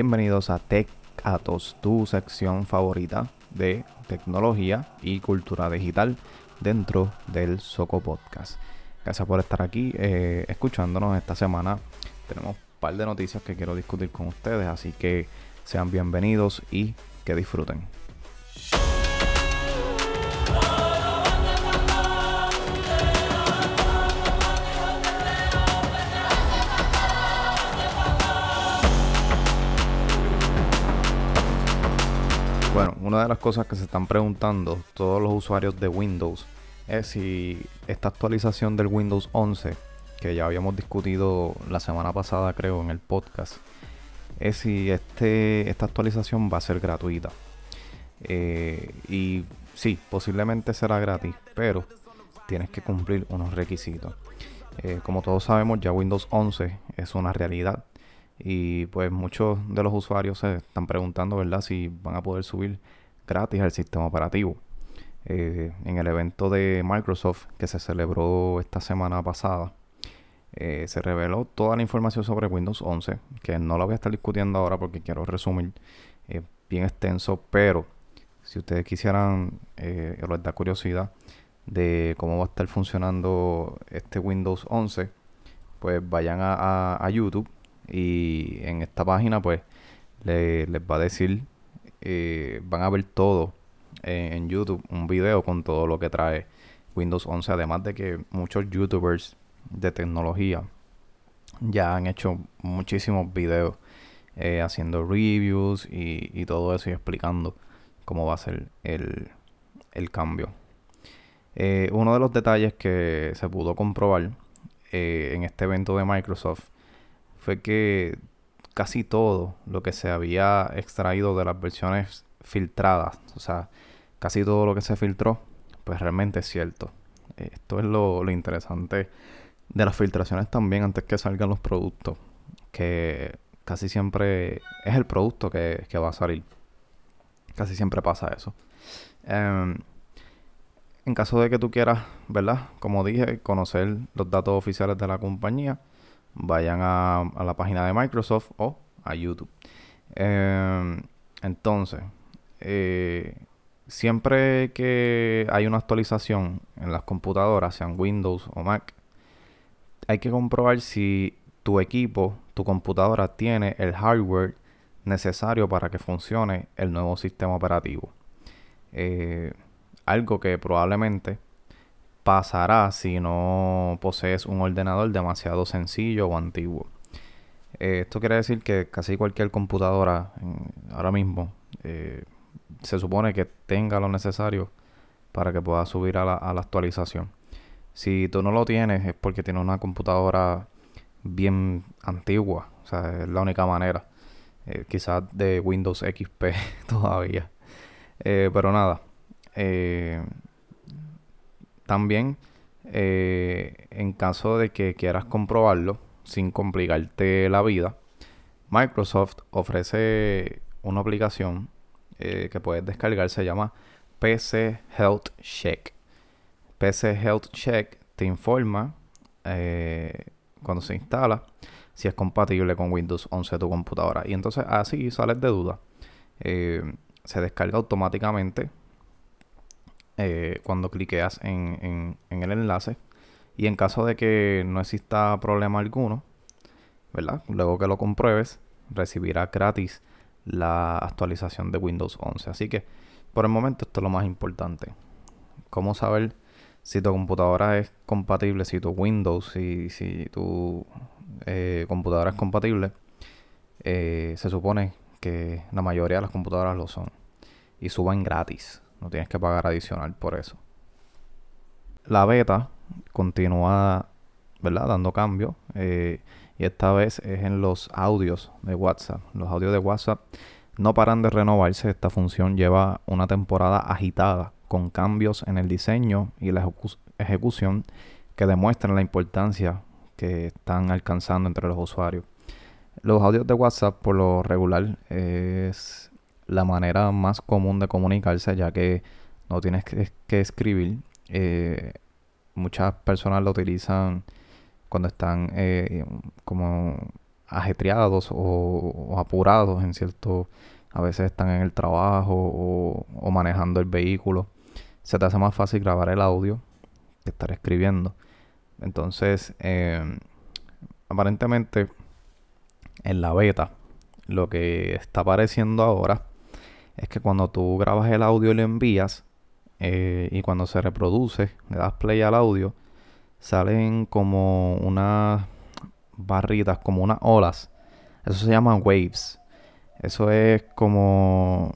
Bienvenidos a Tech Atos, tu sección favorita de tecnología y cultura digital dentro del Soco Podcast. Gracias por estar aquí eh, escuchándonos esta semana. Tenemos un par de noticias que quiero discutir con ustedes, así que sean bienvenidos y que disfruten. Una de las cosas que se están preguntando todos los usuarios de Windows es si esta actualización del Windows 11, que ya habíamos discutido la semana pasada creo en el podcast, es si este, esta actualización va a ser gratuita. Eh, y sí, posiblemente será gratis, pero tienes que cumplir unos requisitos. Eh, como todos sabemos, ya Windows 11 es una realidad. Y pues muchos de los usuarios se están preguntando, ¿verdad?, si van a poder subir gratis al sistema operativo. Eh, en el evento de Microsoft que se celebró esta semana pasada, eh, se reveló toda la información sobre Windows 11, que no la voy a estar discutiendo ahora porque quiero resumir eh, bien extenso, pero si ustedes quisieran, eh, les da curiosidad de cómo va a estar funcionando este Windows 11, pues vayan a, YouTube y en esta página pues les va a decir, van a ver todo en YouTube, un video con todo lo que trae Windows 11, además de que muchos youtubers de tecnología ya han hecho muchísimos videos eh, haciendo reviews y, todo eso y explicando cómo va a ser el, cambio. Eh, uno de los detalles que se pudo comprobar eh, en este evento de Microsoft fue que casi todo lo que se había extraído de las versiones filtradas, o sea, casi todo lo que se filtró, pues realmente es cierto. Esto es lo, lo interesante de las filtraciones también antes que salgan los productos. Que casi siempre es el producto que, va a salir. Casi siempre pasa eso. Em, en caso de que tú quieras, ¿verdad? Como dije, conocer los datos oficiales de la compañía, vayan a, la página de Microsoft o a YouTube. Em, entonces, eh, siempre que hay una actualización en las computadoras, sean Windows o Mac, hay que comprobar si tu equipo, tu computadora tiene el hardware necesario para que funcione el nuevo sistema operativo. Eh, algo que probablemente pasará si no posees un ordenador demasiado sencillo o antiguo. Eh, esto quiere decir que casi cualquier computadora ahora mismo eh, se supone que tenga lo necesario para que pueda subir a la actualización. Si tú no lo tienes es porque tienes una computadora bien antigua. O sea, es la única manera. Eh, quizás de Windows XP todavía. Pero nada. Eh, también, en caso de que quieras comprobarlo sin complicarte la vida, Microsoft ofrece una aplicación que puedes descargar. Se llama PC Health Check. PC Health Check te informa eh, cuando se instala si es compatible con Windows 11 tu computadora. Y entonces así sales de duda. Eh, se descarga automáticamente eh, cuando cliqueas en, el enlace. Y en caso de que no exista problema alguno, ¿verdad? Luego que lo compruebes, recibirá gratis la actualización de Windows 11. Así que por el momento esto es lo más importante. ¿Cómo saber si tu computadora es compatible, si tu Windows, si, si tu eh, computadora es compatible, eh, se supone que la mayoría de las computadoras lo son. Y suban gratis. No tienes que pagar adicional por eso. La beta continúa, ¿verdad? Dando cambio. Eh, y esta vez es en los audios de WhatsApp. Los audios de WhatsApp no paran de renovarse. Esta función lleva una temporada agitada con cambios en el diseño y la ejecución que demuestran la importancia que están alcanzando entre los usuarios. Los audios de WhatsApp por lo regular es la manera más común de comunicarse ya que no tienes que, escribir. Eh, muchas personas lo utilizan cuando están eh, como ajetreados o, apurados en cierto... A veces están en el trabajo o, manejando el vehículo. Se te hace más fácil grabar el audio que estar escribiendo. Entonces, em, aparentemente, en la beta, lo que está apareciendo ahora es que cuando tú grabas el audio y lo envías, eh, y cuando se reproduce, le das play al audio, salen como unas barritas, como unas olas. Eso se llama waves. Eso es como,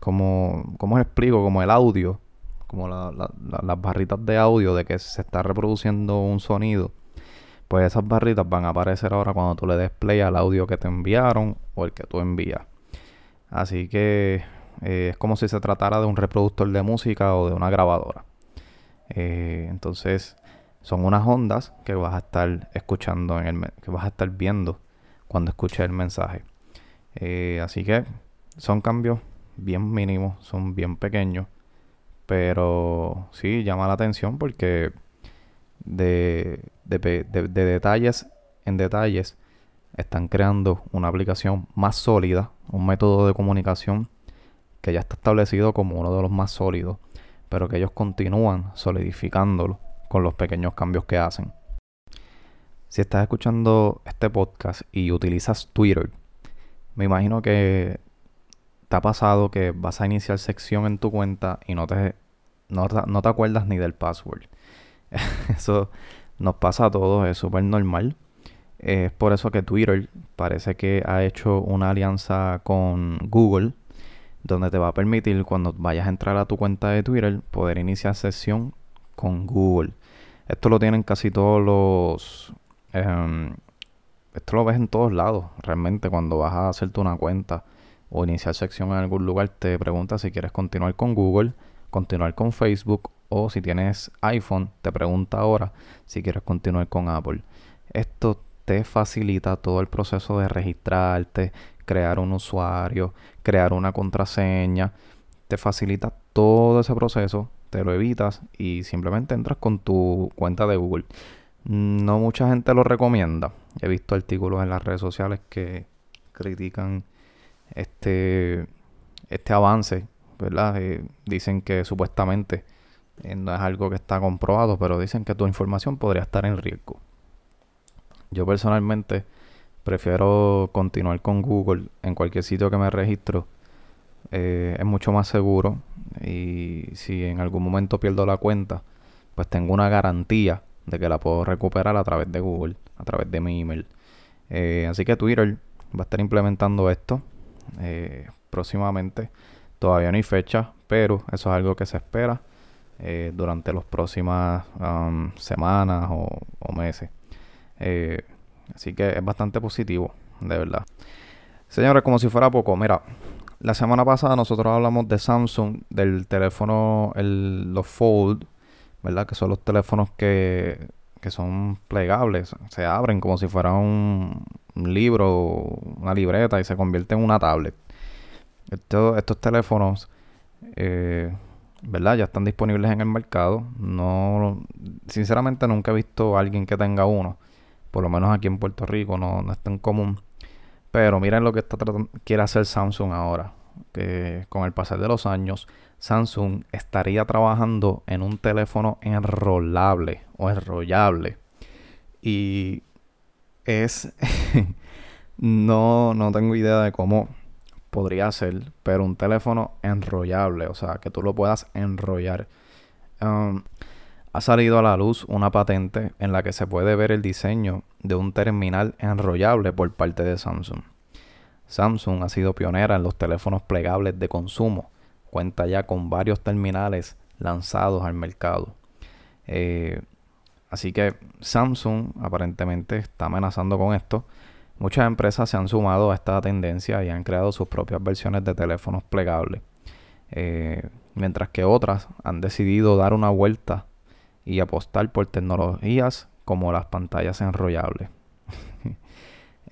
como, ¿cómo explico? Como el audio, como las barritas de audio de que se está reproduciendo un sonido. Pues esas barritas van a aparecer ahora cuando tú le des play al audio que te enviaron o el que tú envías. Así que eh, es como si se tratara de un reproductor de música o de una grabadora. Eh, entonces, son unas ondas que vas a estar escuchando en el que vas a estar viendo cuando escuches el mensaje. Eh, así que son cambios bien mínimos, son bien pequeños, pero sí llama la atención porque de, de, detalles en detalles están creando una aplicación más sólida, un método de comunicación que ya está establecido como uno de los más sólidos, pero que ellos continúan solidificándolo con los pequeños cambios que hacen. Si estás escuchando este podcast y utilizas Twitter, me imagino que te ha pasado que vas a iniciar sección en tu cuenta y no te, no, te acuerdas ni del password. eso nos pasa a todos, es súper normal. Es por eso que Twitter parece que ha hecho una alianza con Google, donde te va a permitir cuando vayas a entrar a tu cuenta de Twitter poder iniciar sesión con Google. Esto lo tienen casi todos los... Em, esto lo ves en todos lados. Realmente cuando vas a hacerte una cuenta o iniciar sección en algún lugar, te pregunta si quieres continuar con Google, continuar con Facebook o si tienes iPhone, te pregunta ahora si quieres continuar con Apple. Esto te facilita todo el proceso de registrarte, crear un usuario, crear una contraseña. Te facilita todo ese proceso te lo evitas y simplemente entras con tu cuenta de Google. No mucha gente lo recomienda. He visto artículos en las redes sociales que critican este, este avance, ¿verdad? Eh, dicen que supuestamente eh, no es algo que está comprobado, pero dicen que tu información podría estar en riesgo. Yo personalmente prefiero continuar con Google en cualquier sitio que me registro eh, es mucho más seguro y si en algún momento pierdo la cuenta, pues tengo una garantía de que la puedo recuperar a través de Google, a través de mi email. Eh, así que Twitter va a estar implementando esto eh, próximamente. Todavía no hay fecha, pero eso es algo que se espera durante las próximas um, semanas o meses. Así que es bastante positivo, de verdad. Señores, como si fuera poco, mira, la semana pasada nosotros hablamos de Samsung, del teléfono, el, los Fold, ¿verdad? Que son los teléfonos que, que son plegables, se abren como si fuera un, libro, una libreta y se convierte en una tablet. estos teléfonos, eh, ¿verdad? Ya están disponibles en el mercado. No, sinceramente nunca he visto a alguien que tenga uno. Por lo menos aquí en Puerto Rico no, no es tan común. Pero miren lo que está quiere hacer Samsung ahora. Que con el pasar de los años, Samsung estaría trabajando en un teléfono enrollable o enrollable. Y es. no, no tengo idea de cómo podría ser, pero un teléfono enrollable, o sea, que tú lo puedas enrollar. Um, ha salido a la luz una patente en la que se puede ver el diseño de un terminal enrollable por parte de Samsung. Samsung ha sido pionera en los teléfonos plegables de consumo. Cuenta ya con varios terminales lanzados al mercado. Eh, así que Samsung aparentemente está amenazando con esto. Muchas empresas se han sumado a esta tendencia y han creado sus propias versiones de teléfonos plegables. Eh, mientras que otras han decidido dar una vuelta y apostar por tecnologías como las pantallas enrollables.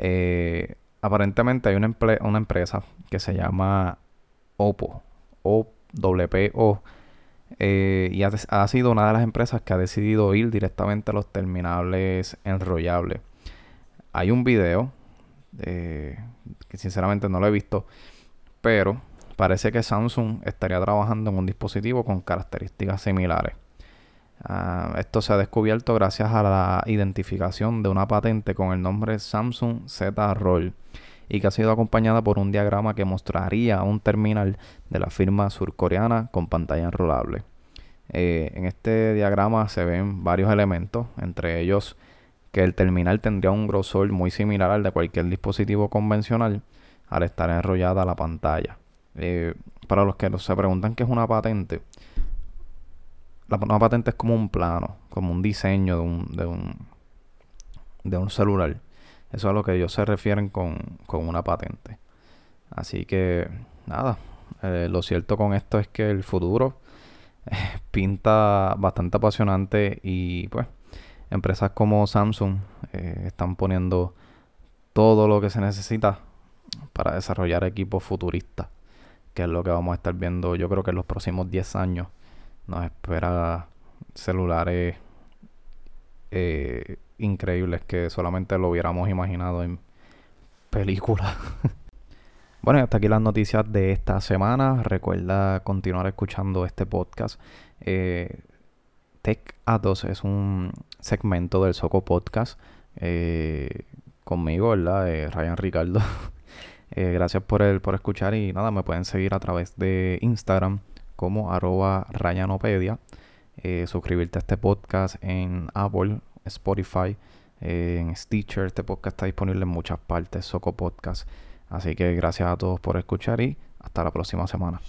Eh, aparentemente hay una, empresa que se llama Oppo, O-W-O, eh, y ha, sido una de las empresas que ha decidido ir directamente a los terminales enrollables. hay un video que sinceramente no lo he visto, pero parece que Samsung estaría trabajando en un dispositivo con características similares. Ah, esto se ha descubierto gracias a la identificación de una patente con el nombre Samsung Z Roll y que ha sido acompañada por un diagrama que mostraría un terminal de la firma surcoreana con pantalla enrolable. Eh, en este diagrama se ven varios elementos, entre ellos que el terminal tendría un grosor muy similar al de cualquier dispositivo convencional al estar enrollada la pantalla. Eh, para los que se preguntan qué es una patente, la, una patente es como un plano, como un diseño de un, de un, de un celular. Eso es a lo que ellos se refieren con, una patente. Así que, nada, eh, lo cierto con esto es que el futuro eh, pinta bastante apasionante y pues empresas como Samsung eh, están poniendo todo lo que se necesita para desarrollar equipos futuristas, que es lo que vamos a estar viendo yo creo que en los próximos 10 años nos espera celulares eh, increíbles que solamente lo hubiéramos imaginado en películas. bueno, hasta aquí las noticias de esta semana. Recuerda continuar escuchando este podcast. Eh, Tech es un segmento del Soco Podcast eh, conmigo, ¿verdad? Eh, Ryan Ricardo. gracias por, el, por escuchar y nada, me pueden seguir a través de Instagram como arroba Rayanopedia. suscribirte a este podcast en Apple Spotify, en Stitcher. Este podcast está disponible en muchas partes, Soco Podcast. Así que gracias a todos por escuchar y hasta la próxima semana.